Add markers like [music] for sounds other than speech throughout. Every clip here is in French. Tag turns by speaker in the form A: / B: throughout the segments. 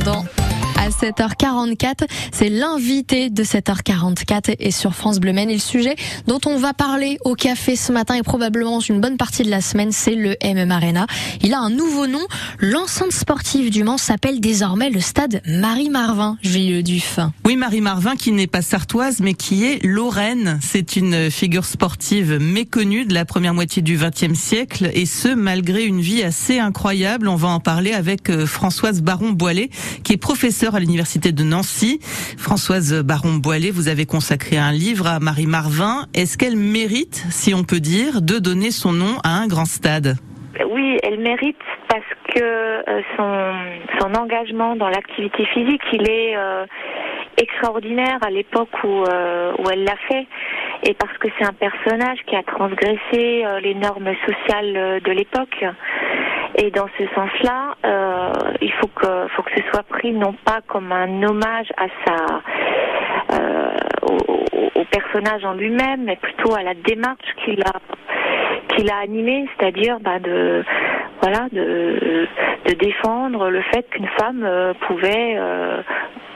A: ど。ん à 7h44. C'est l'invité de 7h44 et sur France Bleu Maine. Et le sujet dont on va parler au café ce matin et probablement une bonne partie de la semaine, c'est le MM Arena. Il a un nouveau nom. L'enceinte sportive du Mans s'appelle désormais le stade Marie-Marvin, Gilles Duf.
B: Oui, Marie-Marvin qui n'est pas sartoise mais qui est lorraine. C'est une figure sportive méconnue de la première moitié du XXe siècle et ce malgré une vie assez incroyable. On va en parler avec euh, Françoise Baron-Boilet qui est professeure à l'université de Nancy. Françoise Baron-Boilet, vous avez consacré un livre à Marie Marvin. Est-ce qu'elle mérite, si on peut dire, de donner son nom à un grand stade?
C: Oui, elle mérite parce que euh, son, engagement dans l'activité physique, il est euh, extraordinaire à l'époque où, euh, où elle l'a fait et parce que c'est un personnage qui a transgressé les normes sociales de l'époque. Et dans ce sens-là, euh, il faut que, faut que ce soit pris non pas comme un hommage à sa, euh, au, personnage en lui-même, mais plutôt à la démarche qu'il a, qu'il a animée, c'est-à-dire bah, de, voilà, de, de défendre le fait qu'une femme euh, pouvait,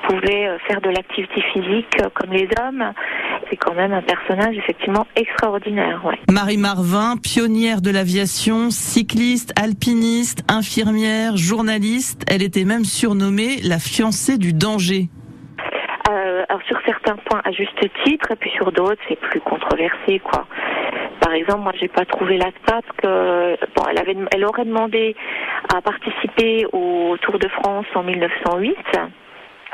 C: pouvait faire de l'activité physique comme les hommes c'est quand même un personnage effectivement extraordinaire. Ouais.
B: Marie Marvin, pionnière de l'aviation, cycliste, alpiniste, infirmière, journaliste, elle était même surnommée la fiancée du danger.
C: Euh, alors sur certains points à juste titre, et puis sur d'autres c'est plus controversé quoi. Par exemple, moi j'ai pas trouvé la stat que bon, elle avait, elle aurait demandé à participer au Tour de France en 1908.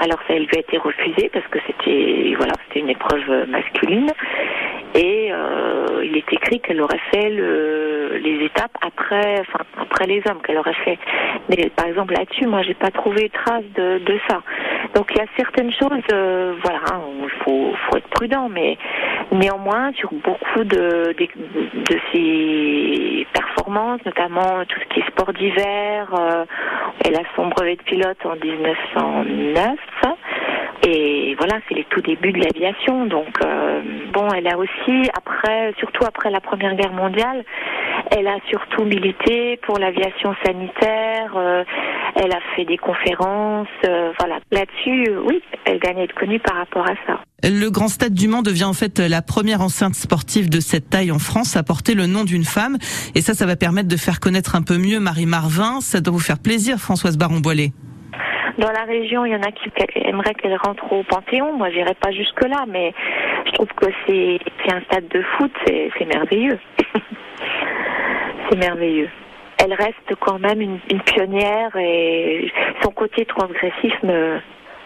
C: Alors ça, elle lui a été refusé parce que c'était voilà, c'était une épreuve masculine. Et euh, il est écrit qu'elle aurait fait le, les étapes après, enfin après les hommes qu'elle aurait fait. Mais par exemple là-dessus, moi, j'ai pas trouvé trace de, de ça. Donc il y a certaines choses, euh, voilà, il hein, faut, faut être prudent, mais néanmoins sur beaucoup de, de, de ces performances, notamment tout ce qui est sport d'hiver, euh, elle a son brevet de pilote en 1909. Et voilà, c'est les tout débuts de l'aviation. Donc, euh, bon, elle a aussi, après, surtout après la Première Guerre mondiale, elle a surtout milité pour l'aviation sanitaire. Euh, elle a fait des conférences. Euh, voilà, là-dessus, oui, elle gagne à être connue par rapport à ça.
B: Le Grand Stade du Mans devient en fait la première enceinte sportive de cette taille en France à porter le nom d'une femme. Et ça, ça va permettre de faire connaître un peu mieux Marie Marvin. Ça doit vous faire plaisir, Françoise Baron-Boilet.
C: Dans la région, il y en a qui aimeraient qu'elle rentre au Panthéon. Moi, j'irai pas jusque là, mais je trouve que c'est un stade de foot, c'est merveilleux. [laughs] c'est merveilleux. Elle reste quand même une, une, pionnière et son côté transgressif me,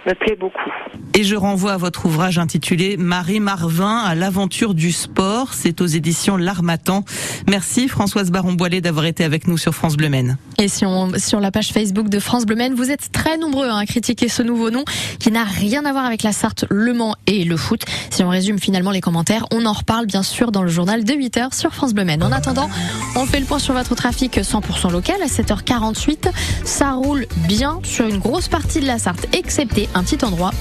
C: me plaît beaucoup.
B: Et je renvoie à votre ouvrage intitulé Marie Marvin à l'aventure du sport. C'est aux éditions L'Armatan. Merci Françoise Baron-Boilet d'avoir été avec nous sur France Bleu Maine.
A: Et sur, la page Facebook de France Bleu Maine, vous êtes très nombreux à critiquer ce nouveau nom qui n'a rien à voir avec la Sarthe, le Mans et le foot. Si on résume finalement les commentaires, on en reparle bien sûr dans le journal de 8h sur France Bleu Maine. En attendant, on fait le point sur votre trafic 100% local à 7h48. Ça roule bien sur une grosse partie de la Sarthe, excepté un petit endroit au